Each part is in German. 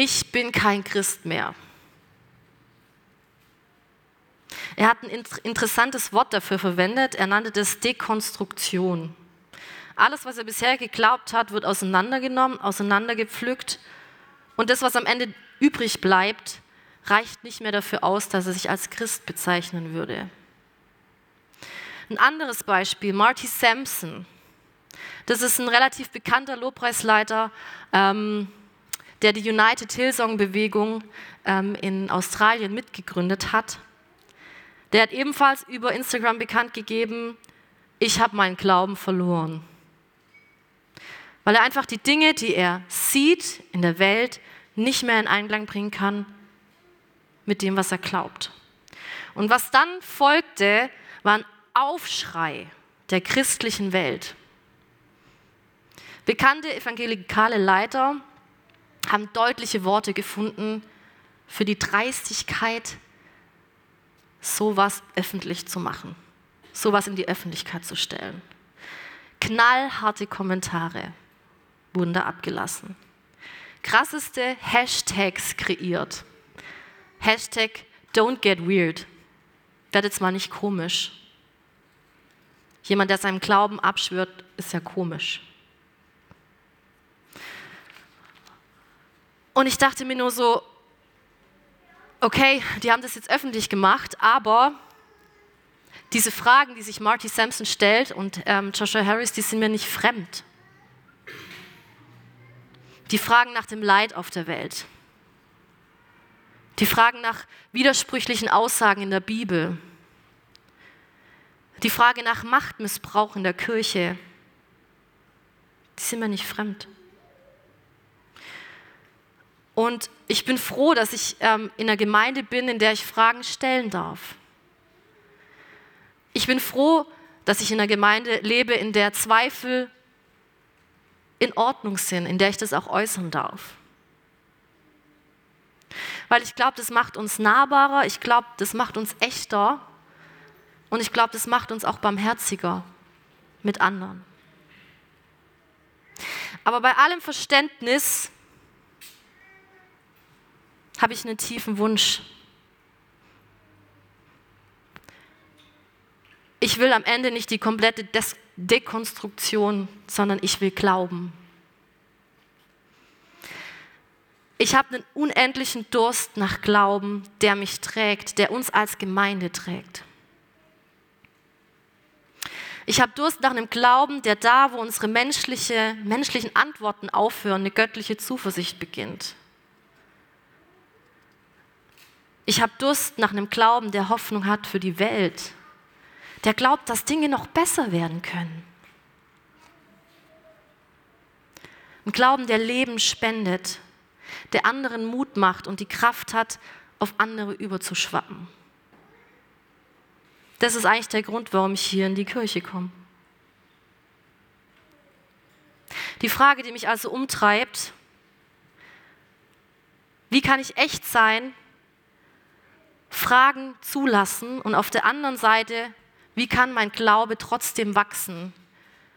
ich bin kein Christ mehr. Er hat ein interessantes Wort dafür verwendet. Er nannte das Dekonstruktion. Alles, was er bisher geglaubt hat, wird auseinandergenommen, auseinandergepflückt. Und das, was am Ende übrig bleibt, reicht nicht mehr dafür aus, dass er sich als Christ bezeichnen würde. Ein anderes Beispiel, Marty Sampson. Das ist ein relativ bekannter Lobpreisleiter, ähm, der die United Hillsong Bewegung ähm, in Australien mitgegründet hat. Der hat ebenfalls über Instagram bekannt gegeben, ich habe meinen Glauben verloren. Weil er einfach die Dinge, die er sieht in der Welt, nicht mehr in Einklang bringen kann mit dem, was er glaubt. Und was dann folgte, war ein Aufschrei der christlichen Welt. Bekannte evangelikale Leiter haben deutliche Worte gefunden für die Dreistigkeit, sowas öffentlich zu machen, sowas in die Öffentlichkeit zu stellen. Knallharte Kommentare wurden da abgelassen. Krasseste Hashtags kreiert. Hashtag Don't get weird. Werdet zwar nicht komisch. Jemand, der seinem Glauben abschwört, ist ja komisch. Und ich dachte mir nur so, okay, die haben das jetzt öffentlich gemacht, aber diese Fragen, die sich Marty Sampson stellt und ähm, Joshua Harris, die sind mir nicht fremd. Die Fragen nach dem Leid auf der Welt. Die Fragen nach widersprüchlichen Aussagen in der Bibel. Die Frage nach Machtmissbrauch in der Kirche. Die sind mir nicht fremd. Und ich bin froh, dass ich ähm, in einer Gemeinde bin, in der ich Fragen stellen darf. Ich bin froh, dass ich in einer Gemeinde lebe, in der Zweifel in Ordnung sind, in der ich das auch äußern darf. Weil ich glaube, das macht uns nahbarer, ich glaube, das macht uns echter und ich glaube, das macht uns auch barmherziger mit anderen. Aber bei allem Verständnis habe ich einen tiefen Wunsch. Ich will am Ende nicht die komplette Des Dekonstruktion, sondern ich will glauben. Ich habe einen unendlichen Durst nach Glauben, der mich trägt, der uns als Gemeinde trägt. Ich habe Durst nach einem Glauben, der da, wo unsere menschliche, menschlichen Antworten aufhören, eine göttliche Zuversicht beginnt. Ich habe Durst nach einem Glauben, der Hoffnung hat für die Welt, der glaubt, dass Dinge noch besser werden können. Ein Glauben, der Leben spendet, der anderen Mut macht und die Kraft hat, auf andere überzuschwappen. Das ist eigentlich der Grund, warum ich hier in die Kirche komme. Die Frage, die mich also umtreibt, wie kann ich echt sein, Fragen zulassen und auf der anderen Seite wie kann mein Glaube trotzdem wachsen,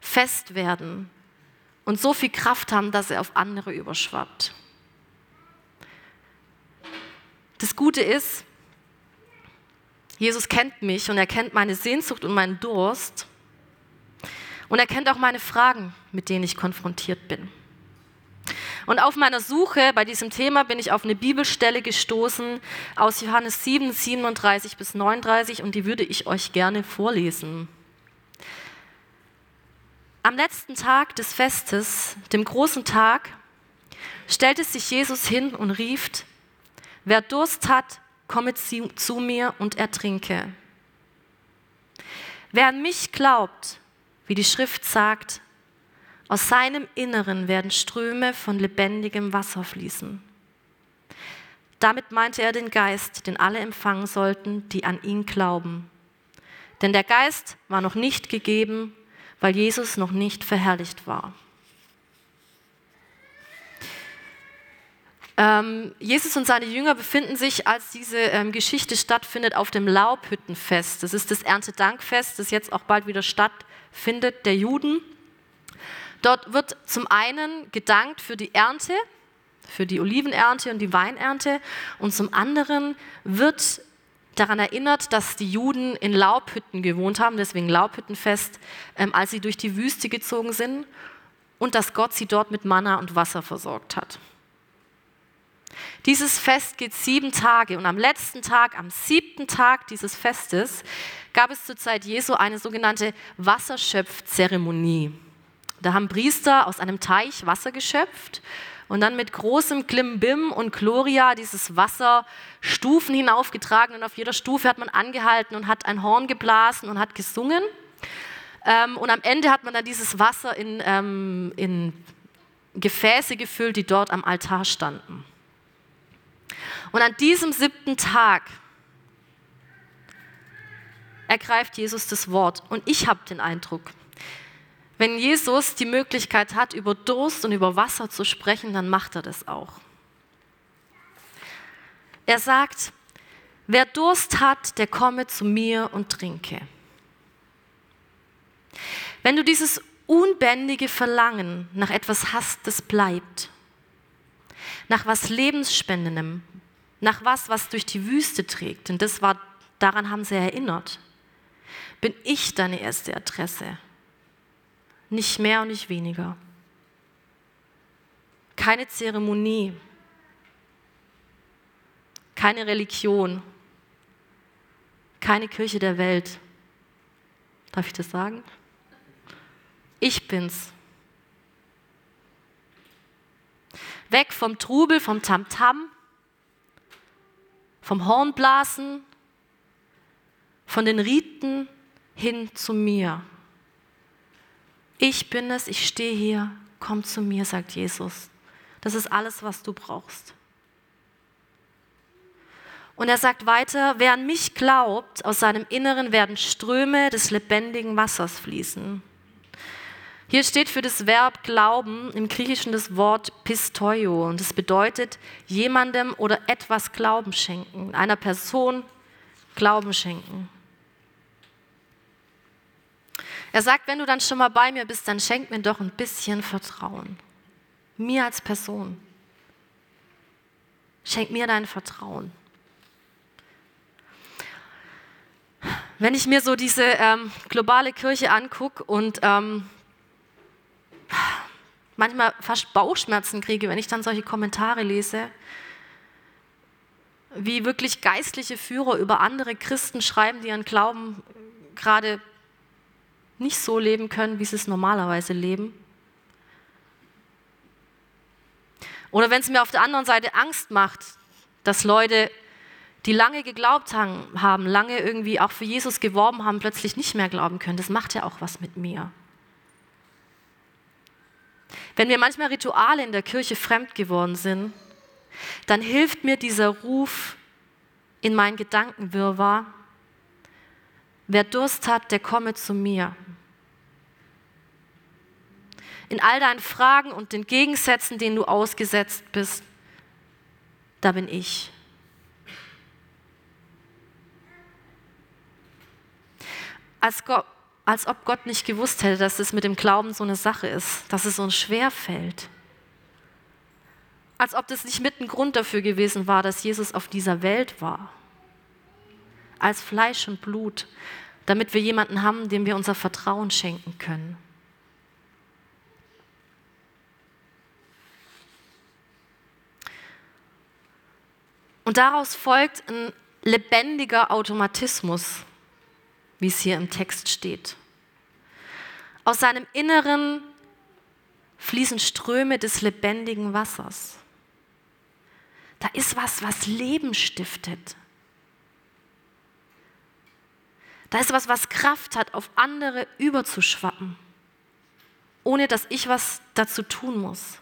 fest werden und so viel Kraft haben, dass er auf andere überschwappt? Das Gute ist, Jesus kennt mich und er kennt meine Sehnsucht und meinen Durst. Und er kennt auch meine Fragen, mit denen ich konfrontiert bin. Und auf meiner Suche bei diesem Thema bin ich auf eine Bibelstelle gestoßen aus Johannes 7, 37 bis 39 und die würde ich euch gerne vorlesen. Am letzten Tag des Festes, dem großen Tag, stellte sich Jesus hin und rief, wer Durst hat, komme zu mir und ertrinke. Wer an mich glaubt, wie die Schrift sagt, aus seinem Inneren werden Ströme von lebendigem Wasser fließen. Damit meinte er den Geist, den alle empfangen sollten, die an ihn glauben. Denn der Geist war noch nicht gegeben, weil Jesus noch nicht verherrlicht war. Ähm, Jesus und seine Jünger befinden sich, als diese ähm, Geschichte stattfindet, auf dem Laubhüttenfest. Das ist das Erntedankfest, das jetzt auch bald wieder stattfindet, der Juden. Dort wird zum einen gedankt für die Ernte, für die Olivenernte und die Weinernte. Und zum anderen wird daran erinnert, dass die Juden in Laubhütten gewohnt haben, deswegen Laubhüttenfest, ähm, als sie durch die Wüste gezogen sind und dass Gott sie dort mit Manna und Wasser versorgt hat. Dieses Fest geht sieben Tage und am letzten Tag, am siebten Tag dieses Festes, gab es zur Zeit Jesu eine sogenannte Wasserschöpfzeremonie. Da haben Priester aus einem Teich Wasser geschöpft und dann mit großem Klimbim und Gloria dieses Wasser Stufen hinaufgetragen und auf jeder Stufe hat man angehalten und hat ein Horn geblasen und hat gesungen. Ähm, und am Ende hat man dann dieses Wasser in, ähm, in Gefäße gefüllt, die dort am Altar standen. Und an diesem siebten Tag ergreift Jesus das Wort. Und ich habe den Eindruck, wenn Jesus die Möglichkeit hat, über Durst und über Wasser zu sprechen, dann macht er das auch. Er sagt, wer Durst hat, der komme zu mir und trinke. Wenn du dieses unbändige Verlangen nach etwas hast, das bleibt, nach was Lebensspendenem, nach was, was durch die Wüste trägt, denn das war, daran haben sie erinnert, bin ich deine erste Adresse. Nicht mehr und nicht weniger. Keine Zeremonie, keine Religion, keine Kirche der Welt. Darf ich das sagen? Ich bin's. Weg vom Trubel, vom Tamtam, vom Hornblasen, von den Riten hin zu mir. Ich bin es, ich stehe hier, komm zu mir, sagt Jesus. Das ist alles, was du brauchst. Und er sagt weiter, wer an mich glaubt, aus seinem Inneren werden Ströme des lebendigen Wassers fließen. Hier steht für das Verb Glauben im Griechischen das Wort Pistoio und es bedeutet jemandem oder etwas Glauben schenken, einer Person Glauben schenken. Er sagt, wenn du dann schon mal bei mir bist, dann schenk mir doch ein bisschen Vertrauen. Mir als Person. Schenk mir dein Vertrauen. Wenn ich mir so diese ähm, globale Kirche angucke und ähm, manchmal fast Bauchschmerzen kriege, wenn ich dann solche Kommentare lese, wie wirklich geistliche Führer über andere Christen schreiben, die ihren Glauben gerade nicht so leben können, wie sie es normalerweise leben. Oder wenn es mir auf der anderen Seite Angst macht, dass Leute, die lange geglaubt haben, lange irgendwie auch für Jesus geworben haben, plötzlich nicht mehr glauben können. Das macht ja auch was mit mir. Wenn mir manchmal Rituale in der Kirche fremd geworden sind, dann hilft mir dieser Ruf in mein Gedankenwirrwarr, wer Durst hat, der komme zu mir. In all deinen Fragen und den Gegensätzen, denen du ausgesetzt bist, da bin ich. Als, Gott, als ob Gott nicht gewusst hätte, dass es mit dem Glauben so eine Sache ist, dass es uns schwer fällt. Als ob das nicht mit ein Grund dafür gewesen war, dass Jesus auf dieser Welt war. Als Fleisch und Blut, damit wir jemanden haben, dem wir unser Vertrauen schenken können. Und daraus folgt ein lebendiger Automatismus, wie es hier im Text steht. Aus seinem Inneren fließen Ströme des lebendigen Wassers. Da ist was, was Leben stiftet. Da ist was, was Kraft hat, auf andere überzuschwappen, ohne dass ich was dazu tun muss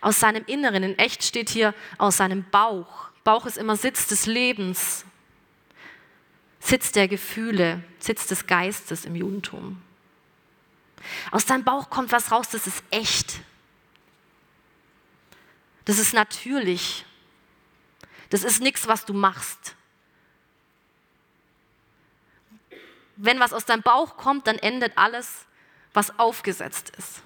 aus seinem Inneren. In echt steht hier aus seinem Bauch. Bauch ist immer Sitz des Lebens, Sitz der Gefühle, Sitz des Geistes im Judentum. Aus deinem Bauch kommt was raus, das ist echt. Das ist natürlich. Das ist nichts, was du machst. Wenn was aus deinem Bauch kommt, dann endet alles, was aufgesetzt ist.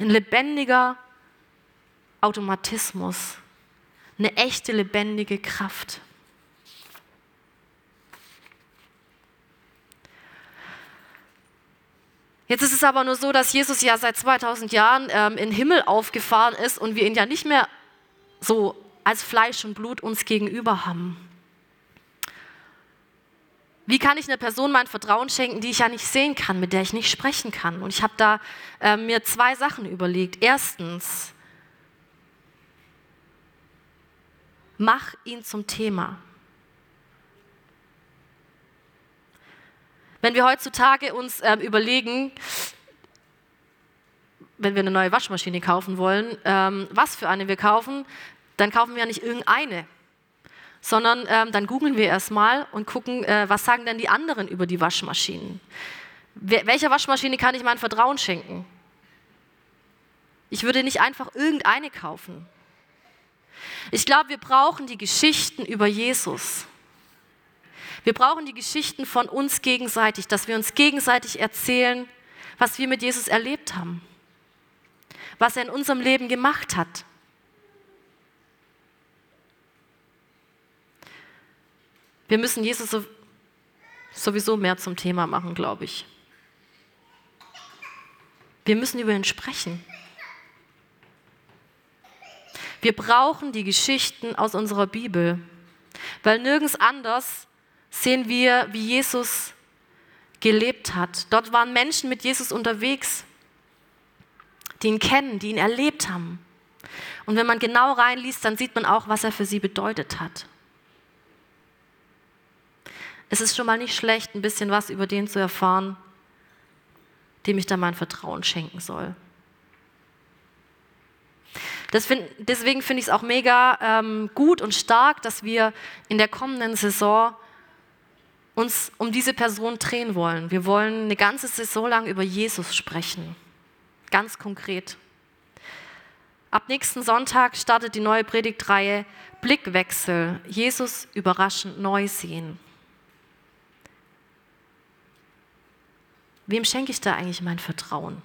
Ein lebendiger Automatismus, eine echte lebendige Kraft. Jetzt ist es aber nur so, dass Jesus ja seit 2000 Jahren ähm, in den Himmel aufgefahren ist und wir ihn ja nicht mehr so als Fleisch und Blut uns gegenüber haben. Wie kann ich einer Person mein Vertrauen schenken, die ich ja nicht sehen kann, mit der ich nicht sprechen kann? Und ich habe da äh, mir zwei Sachen überlegt. Erstens, mach ihn zum Thema. Wenn wir heutzutage uns äh, überlegen, wenn wir eine neue Waschmaschine kaufen wollen, ähm, was für eine wir kaufen, dann kaufen wir ja nicht irgendeine, sondern ähm, dann googeln wir erstmal und gucken, äh, was sagen denn die anderen über die Waschmaschinen. Wer, welcher Waschmaschine kann ich mein Vertrauen schenken? Ich würde nicht einfach irgendeine kaufen. Ich glaube, wir brauchen die Geschichten über Jesus. Wir brauchen die Geschichten von uns gegenseitig, dass wir uns gegenseitig erzählen, was wir mit Jesus erlebt haben, was er in unserem Leben gemacht hat. Wir müssen Jesus sowieso mehr zum Thema machen, glaube ich. Wir müssen über ihn sprechen. Wir brauchen die Geschichten aus unserer Bibel, weil nirgends anders sehen wir, wie Jesus gelebt hat. Dort waren Menschen mit Jesus unterwegs, die ihn kennen, die ihn erlebt haben. Und wenn man genau reinliest, dann sieht man auch, was er für sie bedeutet hat. Es ist schon mal nicht schlecht, ein bisschen was über den zu erfahren, dem ich da mein Vertrauen schenken soll. Deswegen finde ich es auch mega ähm, gut und stark, dass wir in der kommenden Saison uns um diese Person drehen wollen. Wir wollen eine ganze Saison lang über Jesus sprechen. Ganz konkret. Ab nächsten Sonntag startet die neue Predigtreihe Blickwechsel. Jesus überraschend neu sehen. Wem schenke ich da eigentlich mein Vertrauen?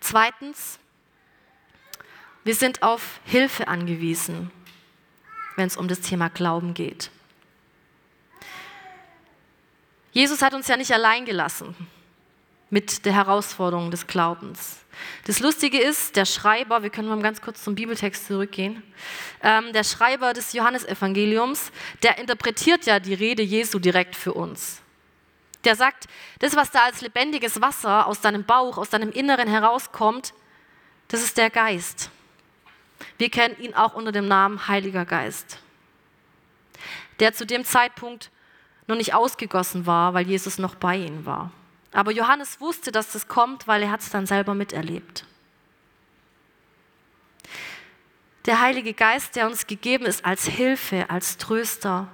Zweitens, wir sind auf Hilfe angewiesen, wenn es um das Thema Glauben geht. Jesus hat uns ja nicht allein gelassen mit der Herausforderung des Glaubens. Das Lustige ist, der Schreiber, wir können mal ganz kurz zum Bibeltext zurückgehen, ähm, der Schreiber des Johannesevangeliums, der interpretiert ja die Rede Jesu direkt für uns. Der sagt, das, was da als lebendiges Wasser aus deinem Bauch, aus deinem Inneren herauskommt, das ist der Geist. Wir kennen ihn auch unter dem Namen Heiliger Geist, der zu dem Zeitpunkt noch nicht ausgegossen war, weil Jesus noch bei ihnen war. Aber Johannes wusste, dass das kommt, weil er hat es dann selber miterlebt. Der Heilige Geist, der uns gegeben ist als Hilfe, als Tröster,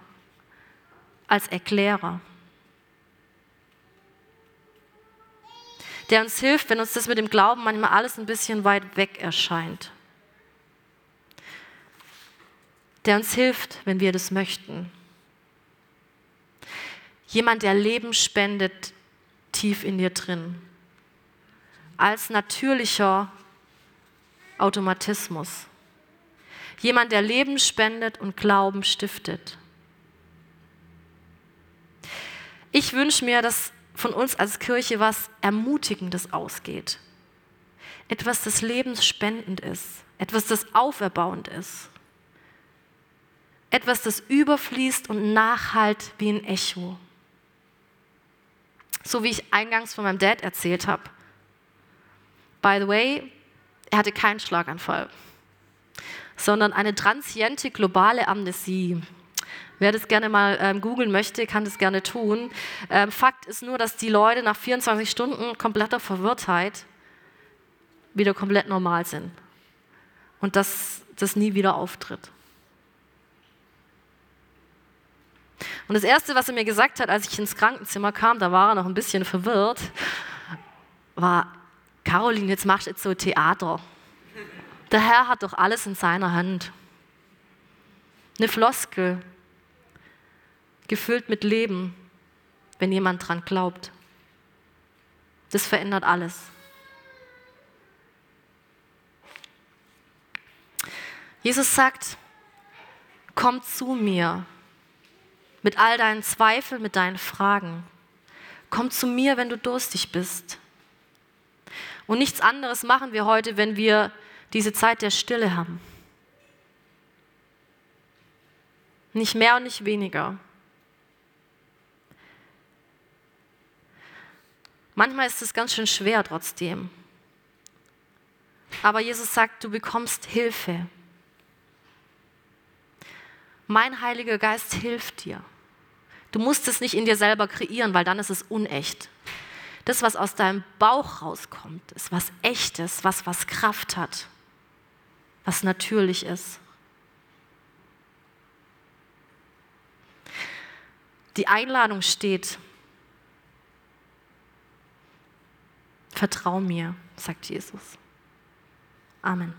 als Erklärer. Der uns hilft, wenn uns das mit dem Glauben manchmal alles ein bisschen weit weg erscheint. Der uns hilft, wenn wir das möchten. Jemand, der Leben spendet tief in dir drin. Als natürlicher Automatismus. Jemand, der Leben spendet und Glauben stiftet. Ich wünsche mir, dass von uns als Kirche was Ermutigendes ausgeht. Etwas, das lebensspendend ist. Etwas, das auferbauend ist. Etwas, das überfließt und nachhalt wie ein Echo. So wie ich eingangs von meinem Dad erzählt habe. By the way, er hatte keinen Schlaganfall, sondern eine transiente globale Amnesie. Wer das gerne mal ähm, googeln möchte, kann das gerne tun. Ähm, Fakt ist nur, dass die Leute nach 24 Stunden kompletter Verwirrtheit wieder komplett normal sind. Und dass das nie wieder auftritt. Und das Erste, was er mir gesagt hat, als ich ins Krankenzimmer kam, da war er noch ein bisschen verwirrt, war, Caroline, jetzt machst du jetzt so Theater. Der Herr hat doch alles in seiner Hand. Eine Floskel, gefüllt mit Leben, wenn jemand dran glaubt. Das verändert alles. Jesus sagt, komm zu mir mit all deinen Zweifeln, mit deinen Fragen. Komm zu mir, wenn du durstig bist. Und nichts anderes machen wir heute, wenn wir diese Zeit der Stille haben. Nicht mehr und nicht weniger. Manchmal ist es ganz schön schwer trotzdem. Aber Jesus sagt, du bekommst Hilfe. Mein Heiliger Geist hilft dir. Du musst es nicht in dir selber kreieren, weil dann ist es unecht. Das, was aus deinem Bauch rauskommt, ist was Echtes, was was Kraft hat, was natürlich ist. Die Einladung steht, vertrau mir, sagt Jesus. Amen.